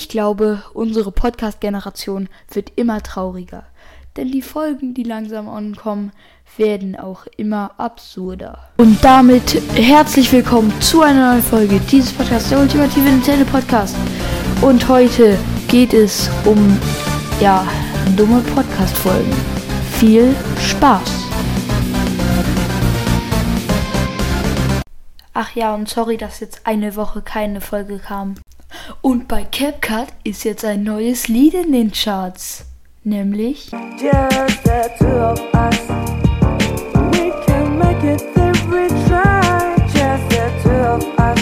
Ich glaube, unsere Podcast-Generation wird immer trauriger. Denn die Folgen, die langsam ankommen, werden auch immer absurder. Und damit herzlich willkommen zu einer neuen Folge dieses Podcasts, der ultimative Nintendo Podcast. Und heute geht es um, ja, dumme Podcast-Folgen. Viel Spaß! Ach ja, und sorry, dass jetzt eine Woche keine Folge kam. Und bei CapCut ist jetzt ein neues Lied in den Charts. Nämlich. Just the two of us. We can make it if we try. Just the two of us.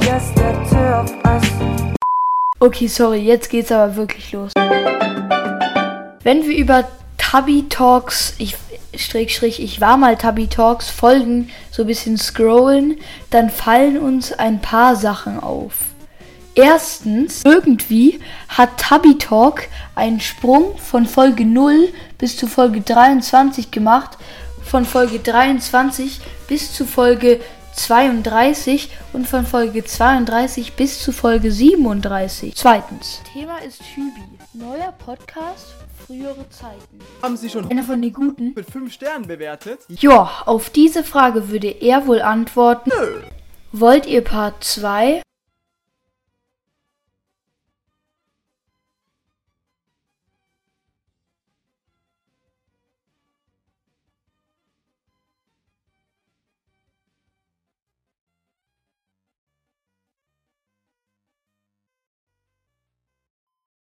Just the two of us. Okay, sorry, jetzt geht's aber wirklich los. Wenn wir über Tubby Talks, ich Strich, Strich, ich war mal Tubby Talks Folgen so ein bisschen scrollen, dann fallen uns ein paar Sachen auf. Erstens, irgendwie hat Tubby Talk einen Sprung von Folge 0 bis zu Folge 23 gemacht, von Folge 23 bis zu Folge 32 und von Folge 32 bis zu Folge 37. Zweitens, Thema ist Hübi. Neuer Podcast, frühere Zeiten. Haben Sie schon Einer von den Guten. mit 5 Sternen bewertet? Ja, auf diese Frage würde er wohl antworten. Nö. Wollt ihr Part 2?